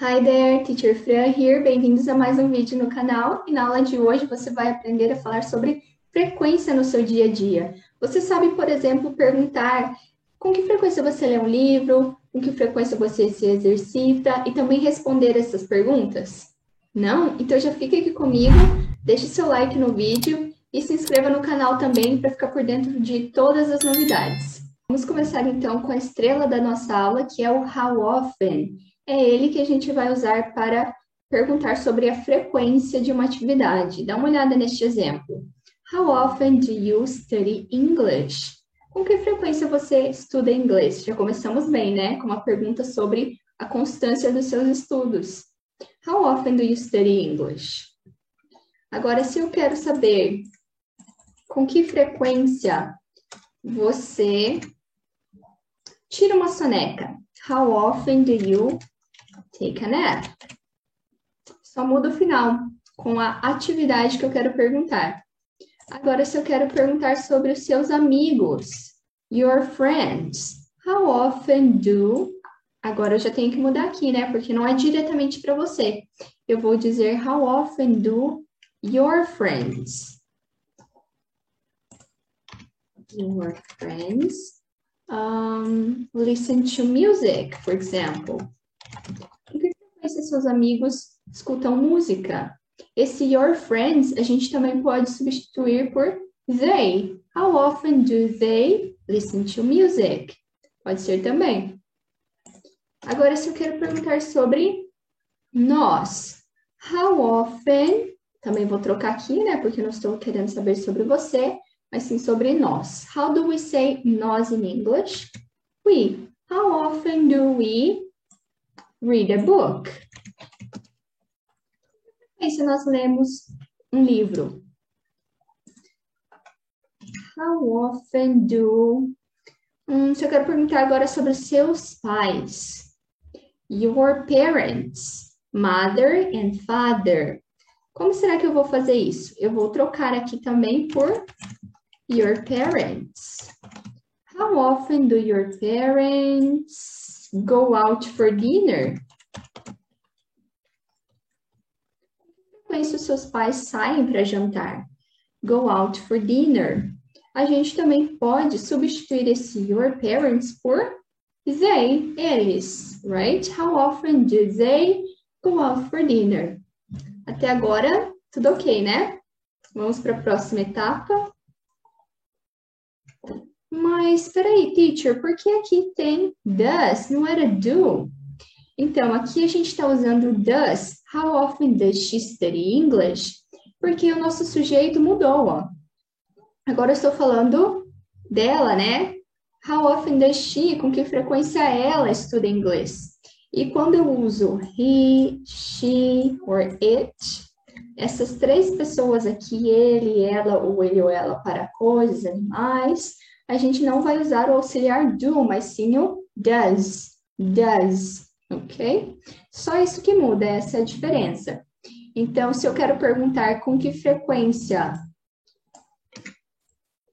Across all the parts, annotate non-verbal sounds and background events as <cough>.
Hi there, Teacher Fran here. Bem-vindos a mais um vídeo no canal. E na aula de hoje você vai aprender a falar sobre frequência no seu dia a dia. Você sabe, por exemplo, perguntar com que frequência você lê um livro, com que frequência você se exercita e também responder essas perguntas? Não? Então já fica aqui comigo, deixe seu like no vídeo e se inscreva no canal também para ficar por dentro de todas as novidades. Vamos começar então com a estrela da nossa aula, que é o how often. É ele que a gente vai usar para perguntar sobre a frequência de uma atividade. Dá uma olhada neste exemplo. How often do you study English? Com que frequência você estuda inglês? Já começamos bem, né? Com uma pergunta sobre a constância dos seus estudos. How often do you study English? Agora, se eu quero saber com que frequência você tira uma soneca. How often do you take a nap? Só muda o final com a atividade que eu quero perguntar. Agora, se eu quero perguntar sobre os seus amigos, your friends, how often do. Agora eu já tenho que mudar aqui, né? Porque não é diretamente para você. Eu vou dizer how often do your friends. Your friends um, listen to music, for example. Frequência seus amigos escutam música? Esse your friends a gente também pode substituir por they. How often do they listen to music? Pode ser também. Agora, se eu quero perguntar sobre nós, how often, também vou trocar aqui, né, porque não estou querendo saber sobre você, mas sim sobre nós. How do we say nós in English? We. How often do we read a book? E se nós lemos um livro? How often do... Hum, eu quero perguntar agora sobre seus pais. Your parents, mother and father. Como será que eu vou fazer isso? Eu vou trocar aqui também por your parents? How often do your parents go out for dinner? Os seus pais saem para jantar? Go out for dinner. A gente também pode substituir esse your parents por they, eles, right? How often do they go out for dinner? Até agora, tudo ok, né? Vamos para a próxima etapa. Mas espera aí, teacher, por que aqui tem does, não era do? Então, aqui a gente está usando does. How often does she study English? Porque o nosso sujeito mudou, ó. Agora eu estou falando dela, né? How often does she? Com que frequência ela estuda inglês? E quando eu uso he, she or it, essas três pessoas aqui, ele, ela, ou ele ou ela, para coisas, animais, a gente não vai usar o auxiliar do, mas sim o does. Does, ok? Só isso que muda, essa é a diferença. Então, se eu quero perguntar com que frequência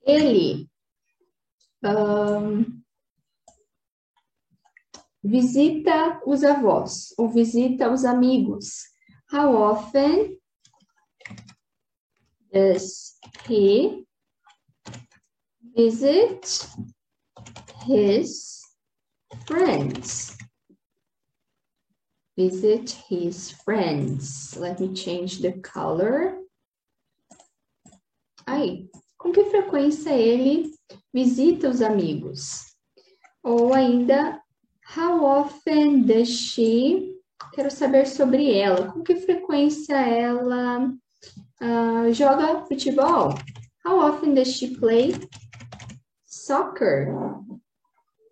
ele um, visita os avós ou visita os amigos, how often does he visit his friends. Visit his friends. Let me change the color. Aí, com que frequência ele visita os amigos? Ou ainda, how often does she? Quero saber sobre ela. Com que frequência ela uh, joga futebol? How often does she play soccer.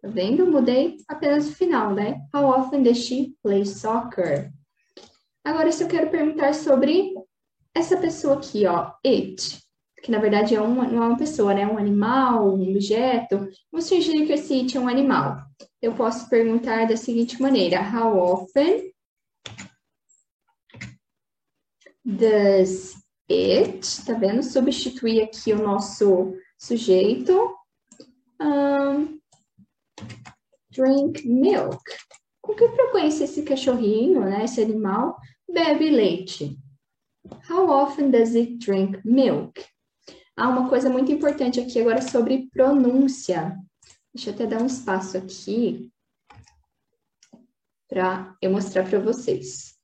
Tá vendo? Mudei apenas o final, né? How often does she play soccer? Agora, se eu quero perguntar sobre essa pessoa aqui, ó, it, que na verdade é uma, não é uma pessoa, né? Um animal, um objeto. Vamos fingir que esse it é um animal. Eu posso perguntar da seguinte maneira: How often does it, tá vendo? Substituir aqui o nosso sujeito um, drink milk. Com que frequência esse cachorrinho, né, esse animal, bebe leite? How often does it drink milk? Há uma coisa muito importante aqui agora sobre pronúncia. Deixa eu até dar um espaço aqui para eu mostrar para vocês.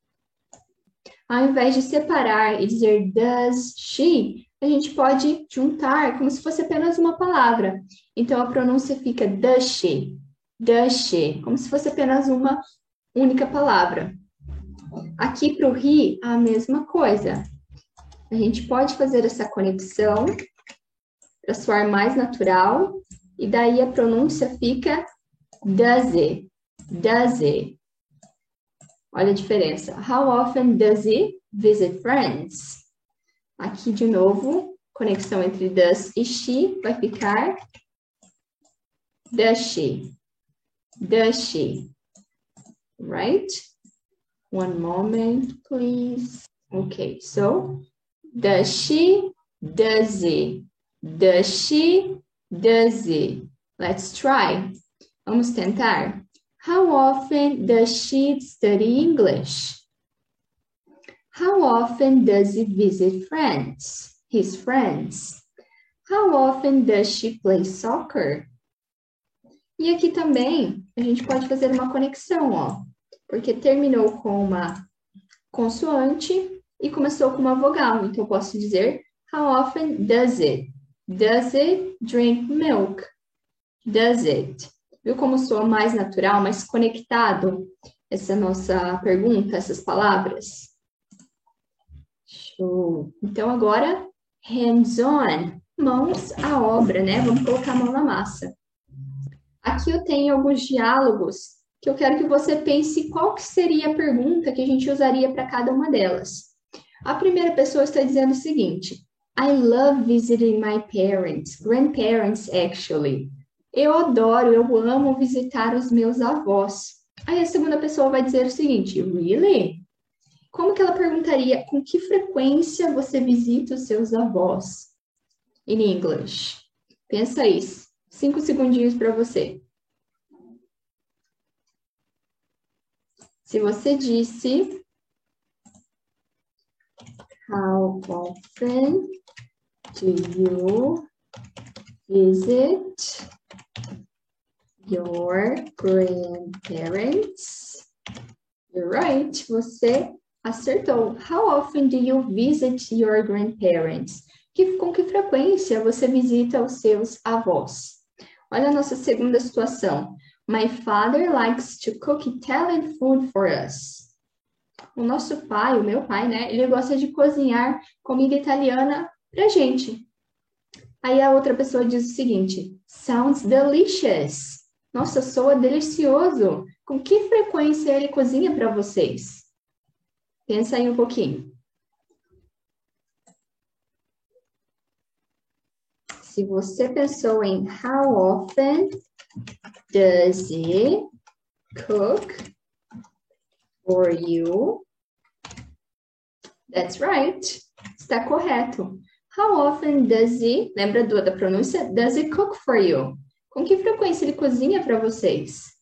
Ao invés de separar e dizer does she, a gente pode juntar como se fosse apenas uma palavra. Então, a pronúncia fica does she, como se fosse apenas uma única palavra. Aqui para o he, a mesma coisa. A gente pode fazer essa conexão para soar mais natural, e daí a pronúncia fica does it. Olha a diferença. How often does he visit friends? Aqui de novo, conexão entre does e she vai ficar does she, does she, right? One moment, please. Okay, so does she, does he, does she, does he. Let's try. Vamos tentar. How often does she study English? How often does he visit friends, his friends? How often does she play soccer? E aqui também a gente pode fazer uma conexão, ó, porque terminou com uma consoante e começou com uma vogal. Então eu posso dizer How often does it? Does it drink milk? Does it? Viu como soa mais natural, mais conectado essa nossa pergunta, essas palavras? Show! Então agora, hands-on, mãos à obra, né? Vamos colocar a mão na massa. Aqui eu tenho alguns diálogos que eu quero que você pense qual que seria a pergunta que a gente usaria para cada uma delas. A primeira pessoa está dizendo o seguinte: I love visiting my parents, grandparents actually. Eu adoro, eu amo visitar os meus avós. Aí a segunda pessoa vai dizer o seguinte: Really? Como que ela perguntaria com que frequência você visita os seus avós? In English. Pensa isso. Cinco segundinhos para você. Se você disse How often do you visit your grandparents? You're right, você acertou. How often do you visit your grandparents? Que, com que frequência você visita os seus avós? Olha a nossa segunda situação. My father likes to cook Italian food for us. O nosso pai, o meu pai, né? Ele gosta de cozinhar comida italiana pra gente. Aí a outra pessoa diz o seguinte: Sounds delicious. Nossa, soa delicioso. Com que frequência ele cozinha para vocês? Pensa aí um pouquinho. Se você pensou em how often does he cook for you? That's right. Está correto. How often does he, lembra do, da pronúncia? Does he cook for you? Com que frequência ele cozinha para vocês?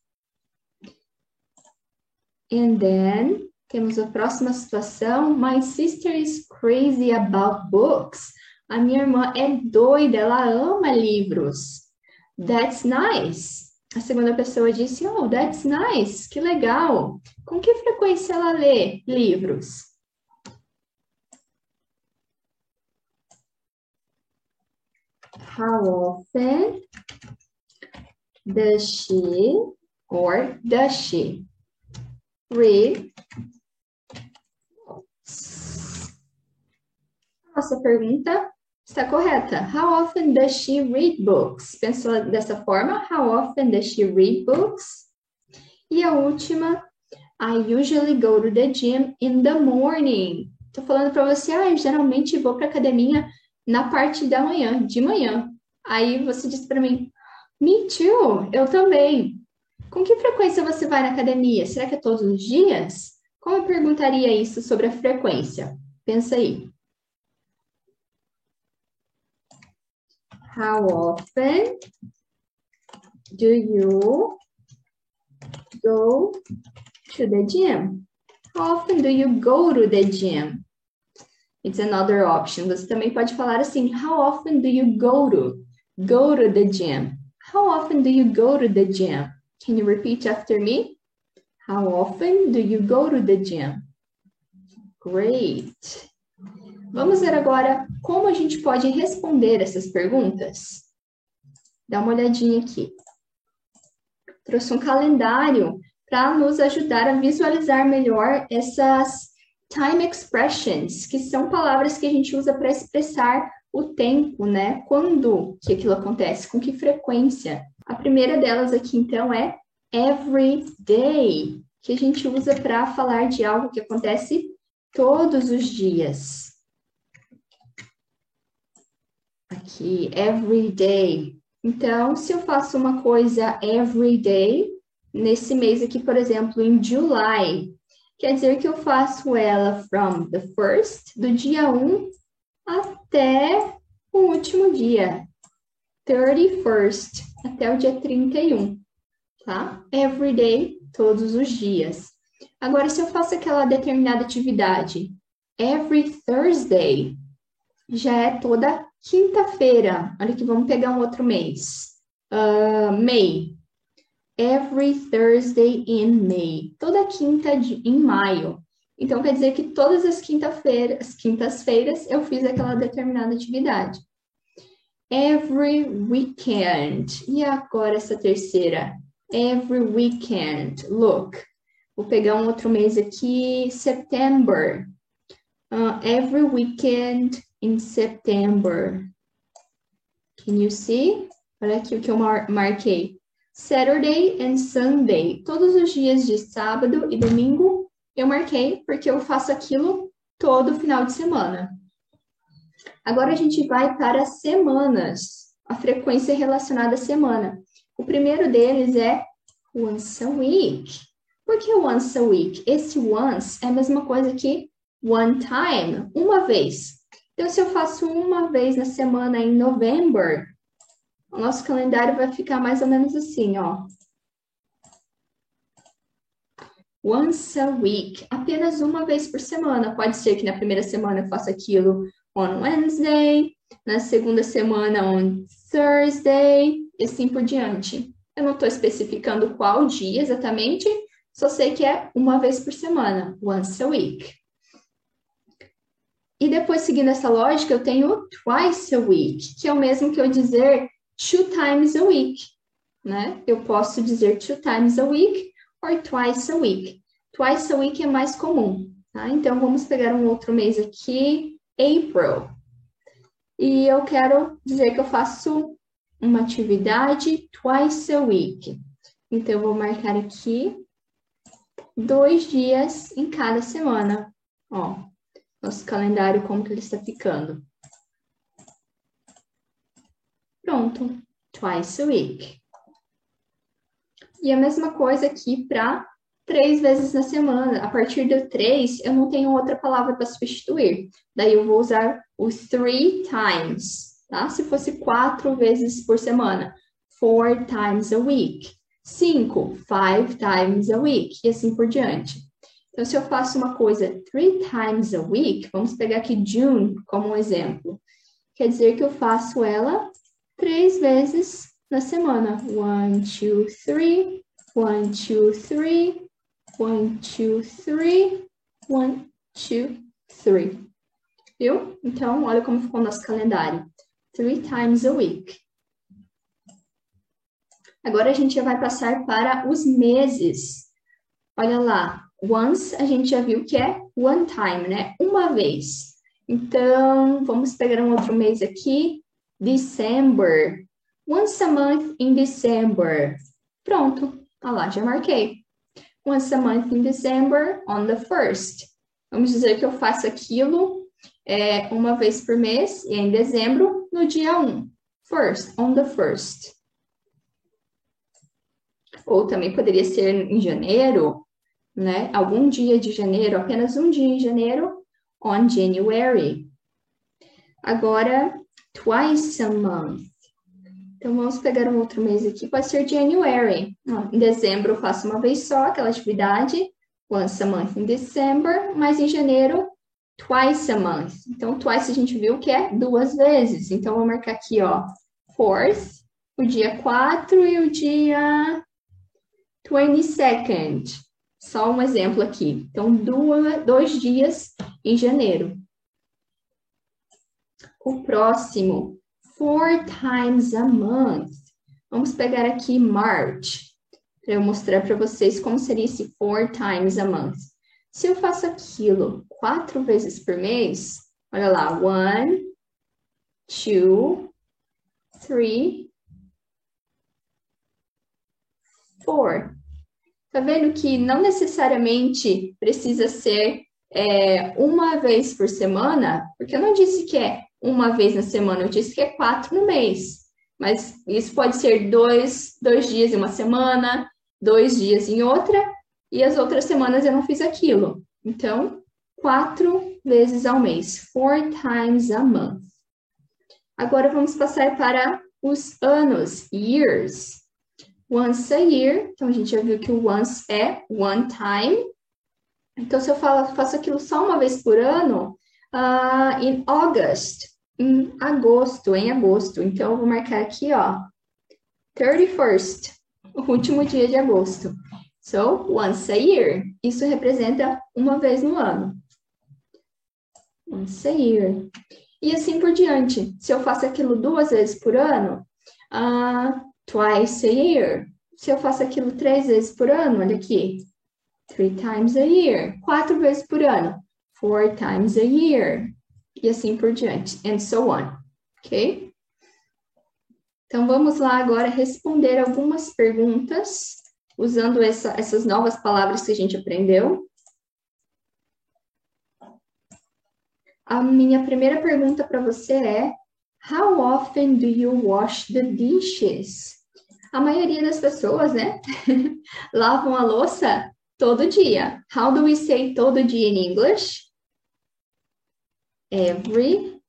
And then, temos a próxima situação. My sister is crazy about books. A minha irmã é doida, ela ama livros. That's nice. A segunda pessoa disse, oh, that's nice, que legal. Com que frequência ela lê livros? How often does she or does she read Nossa pergunta está correta. How often does she read books? Pensou dessa forma? How often does she read books? E a última, I usually go to the gym in the morning. Tô falando para você, ah, eu geralmente vou para academia na parte da manhã, de manhã. Aí você disse para mim, me too, eu também. Com que frequência você vai na academia? Será que é todos os dias? Como perguntaria isso sobre a frequência? Pensa aí. How often do you go To the gym. How often do you go to the gym? It's another option. Você também pode falar assim: How often do you go to? Go to the gym. How often do you go to the gym? Can you repeat after me? How often do you go to the gym? Great. Vamos ver agora como a gente pode responder essas perguntas. Dá uma olhadinha aqui. Trouxe um calendário para nos ajudar a visualizar melhor essas time expressions, que são palavras que a gente usa para expressar o tempo, né? Quando que aquilo acontece, com que frequência. A primeira delas aqui, então, é every day, que a gente usa para falar de algo que acontece todos os dias. Aqui, every day. Então, se eu faço uma coisa every day, nesse mês aqui, por exemplo, em July, quer dizer que eu faço ela from the first, do dia 1 até o último dia, 31st, até o dia 31, tá? Every day, todos os dias. Agora, se eu faço aquela determinada atividade, every Thursday, já é toda quinta-feira. Olha aqui, vamos pegar um outro mês. Uh, May. Every Thursday in May. Toda quinta de, em maio. Então, quer dizer que todas as quinta-feiras, quintas-feiras, eu fiz aquela determinada atividade. Every weekend. E agora essa terceira? Every weekend. Look. Vou pegar um outro mês aqui. September. Uh, every weekend in September. Can you see? Olha aqui o que eu mar marquei. Saturday and Sunday. Todos os dias de sábado e domingo eu marquei porque eu faço aquilo todo final de semana. Agora a gente vai para semanas, a frequência relacionada à semana. O primeiro deles é once a week. Por que once a week? Esse once é a mesma coisa que one time, uma vez. Então, se eu faço uma vez na semana em novembro, o nosso calendário vai ficar mais ou menos assim, ó once a week, apenas uma vez por semana. Pode ser que na primeira semana eu faça aquilo on Wednesday, na segunda semana on Thursday, e assim por diante. Eu não estou especificando qual dia exatamente, só sei que é uma vez por semana, once a week. E depois, seguindo essa lógica, eu tenho twice a week, que é o mesmo que eu dizer two times a week, né? Eu posso dizer two times a week or twice a week. Twice a week é mais comum, tá? Então, vamos pegar um outro mês aqui, April. E eu quero dizer que eu faço uma atividade twice a week. Então, eu vou marcar aqui dois dias em cada semana. Ó, nosso calendário, como que ele está ficando. Pronto, twice a week. E a mesma coisa aqui para três vezes na semana. A partir do três, eu não tenho outra palavra para substituir. Daí eu vou usar o three times, tá? Se fosse quatro vezes por semana, four times a week. Cinco, five times a week, e assim por diante. Então, se eu faço uma coisa three times a week, vamos pegar aqui June como um exemplo. Quer dizer que eu faço ela três vezes na semana. One, two, three. One, two, three. One, two, three. One, two, three. Viu? Então, olha como ficou o nosso calendário. Three times a week. Agora a gente já vai passar para os meses. Olha lá, once a gente já viu que é one time, né? Uma vez. Então, vamos pegar um outro mês aqui. December. Once a month in December. Pronto, tá lá, já marquei. Once a month in December on the first. Vamos dizer que eu faço aquilo é, uma vez por mês e em dezembro no dia 1. First, on the first. Ou também poderia ser em janeiro, né? Algum dia de janeiro, apenas um dia em janeiro, on January. Agora, twice a month. Então, vamos pegar um outro mês aqui, pode ser January. Em dezembro eu faço uma vez só aquela atividade, once a month in December, mas em janeiro, twice a month. Então, twice a gente viu que é duas vezes. Então, vou marcar aqui, ó, fourth, o dia 4 e o dia 22nd. Só um exemplo aqui. Então, duas, dois dias em janeiro. O próximo, four times a month. Vamos pegar aqui March, para eu mostrar para vocês como seria esse four times a month. Se eu faço aquilo quatro vezes por mês, olha lá, one, two, three, four. Tá vendo que não necessariamente precisa ser é, uma vez por semana, porque eu não disse que é uma vez na semana, eu disse que é quatro no mês. Mas isso pode ser dois, dois dias em uma semana, dois dias em outra, e as outras semanas eu não fiz aquilo. Então, quatro vezes ao mês, four times a month. Agora vamos passar para os anos, years. Once a year, então a gente já viu que o once é one time. Então, se eu falo, faço aquilo só uma vez por ano, uh, in August, em agosto, em agosto. Então, eu vou marcar aqui, ó, 31st, o último dia de agosto. So, once a year. Isso representa uma vez no ano. Once a year. E assim por diante. Se eu faço aquilo duas vezes por ano, uh, twice a year. Se eu faço aquilo três vezes por ano, olha aqui. Three times a year. Quatro vezes por ano. Four times a year. E assim por diante. And so on. Ok? Então vamos lá agora responder algumas perguntas usando essa, essas novas palavras que a gente aprendeu. A minha primeira pergunta para você é: How often do you wash the dishes? A maioria das pessoas, né, <laughs> lavam a louça todo dia. How do we say todo dia in English? Every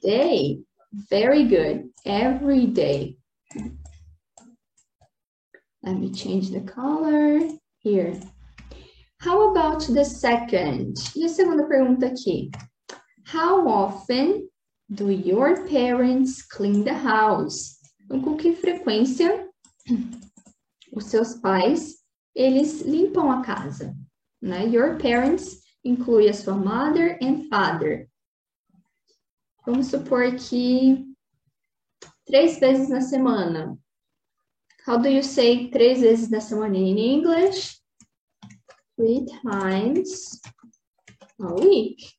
day. Very good. Every day. Let me change the color here. How about the second? E a segunda pergunta aqui. How often do your parents clean the house? Então, com que frequência os seus pais, eles limpam a casa? Né? Your parents inclui a sua mother and father. Vamos supor que três vezes na semana. How do you say três vezes na semana in English? Three times a week.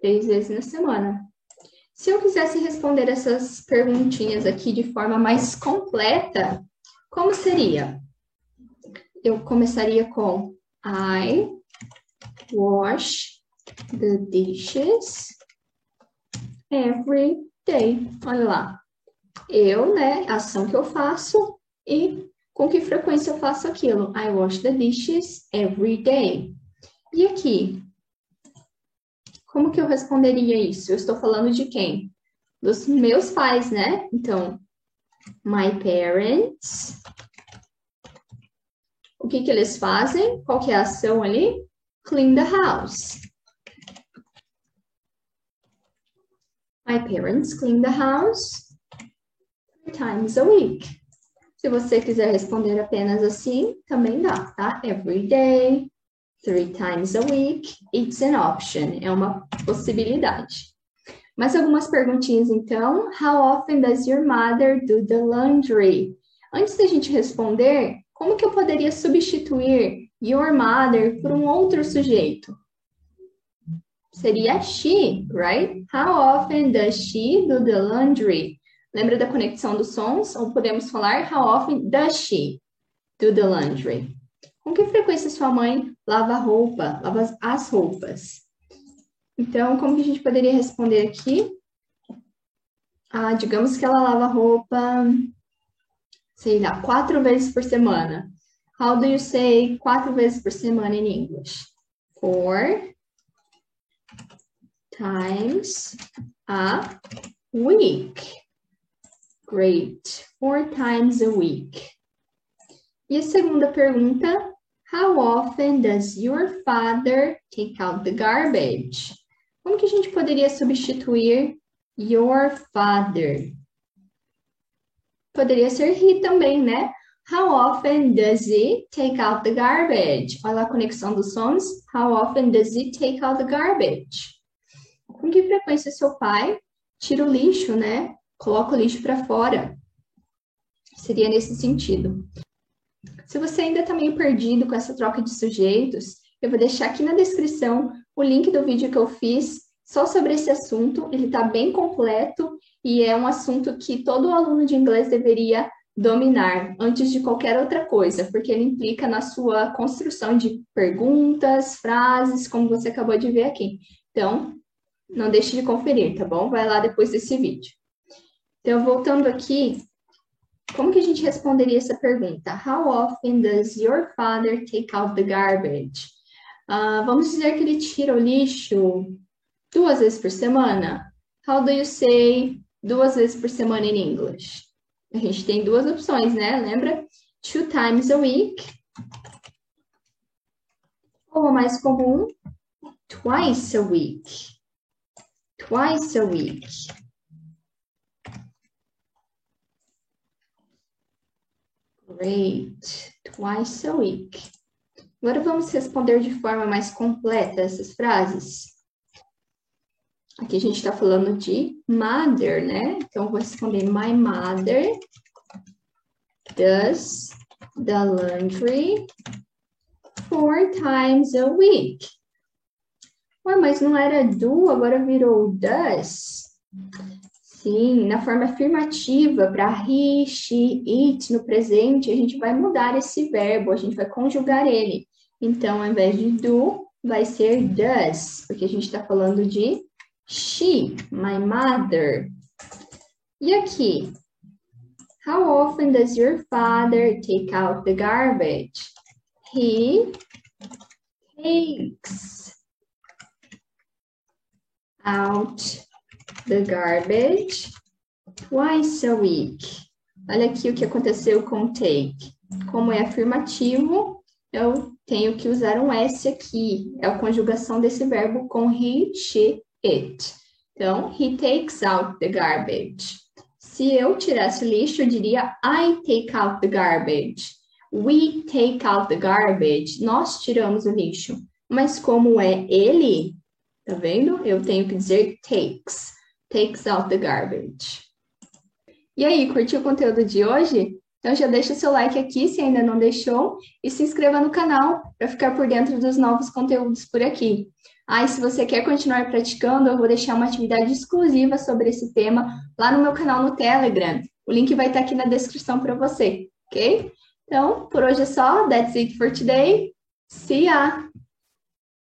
Três vezes na semana. Se eu quisesse responder essas perguntinhas aqui de forma mais completa, como seria? Eu começaria com I wash the dishes every day. Olha lá. Eu, né, a ação que eu faço e com que frequência eu faço aquilo? I wash the dishes every day. E aqui? Como que eu responderia isso? Eu estou falando de quem? Dos meus pais, né? Então, my parents. O que que eles fazem? Qual que é a ação ali? Clean the house. My parents clean the house three times a week. Se você quiser responder apenas assim, também dá, tá? Every day, three times a week, it's an option, é uma possibilidade. Mais algumas perguntinhas então. How often does your mother do the laundry? Antes da gente responder, como que eu poderia substituir your mother por um outro sujeito? Seria she, right? How often does she do the laundry? Lembra da conexão dos sons? Ou podemos falar How often does she do the laundry? Com que frequência sua mãe lava a roupa, lava as roupas? Então, como que a gente poderia responder aqui? Ah, digamos que ela lava roupa, sei lá, quatro vezes por semana. How do you say quatro vezes por semana in English? Four times a week. Great. Four times a week. E a segunda pergunta, How often does your father take out the garbage? Como que a gente poderia substituir your father? Poderia ser he também, né? How often does he take out the garbage? Olha a conexão dos sons. How often does he take out the garbage? Com que frequência seu pai tira o lixo, né? Coloca o lixo para fora. Seria nesse sentido. Se você ainda está meio perdido com essa troca de sujeitos, eu vou deixar aqui na descrição o link do vídeo que eu fiz só sobre esse assunto. Ele está bem completo e é um assunto que todo aluno de inglês deveria dominar antes de qualquer outra coisa, porque ele implica na sua construção de perguntas, frases, como você acabou de ver aqui. Então, não deixe de conferir, tá bom? Vai lá depois desse vídeo. Então, voltando aqui, como que a gente responderia essa pergunta? How often does your father take out the garbage? Uh, vamos dizer que ele tira o lixo duas vezes por semana. How do you say duas vezes por semana in English? A gente tem duas opções, né? Lembra? Two times a week. Ou a mais comum, twice a week. Twice a week. Great. Twice a week. Agora vamos responder de forma mais completa essas frases. Aqui a gente está falando de mother, né? Então, vou responder: My mother does the laundry four times a week. Ué, mas não era do, agora virou does? Sim, na forma afirmativa, para he, she, it, no presente, a gente vai mudar esse verbo, a gente vai conjugar ele. Então, ao invés de do, vai ser does, porque a gente está falando de She, my mother. E aqui? How often does your father take out the garbage? He takes out the garbage twice a week. Olha aqui o que aconteceu com take. Como é afirmativo, eu tenho que usar um S aqui. É a conjugação desse verbo com he, she it. Então, he takes out the garbage. Se eu tirasse o lixo, eu diria I take out the garbage. We take out the garbage. Nós tiramos o lixo. Mas como é ele, tá vendo? Eu tenho que dizer takes. Takes out the garbage. E aí, curtiu o conteúdo de hoje? Então já deixa seu like aqui se ainda não deixou e se inscreva no canal para ficar por dentro dos novos conteúdos por aqui. Ah, e se você quer continuar praticando, eu vou deixar uma atividade exclusiva sobre esse tema lá no meu canal no Telegram. O link vai estar aqui na descrição para você, ok? Então, por hoje é só. That's it for today. See ya!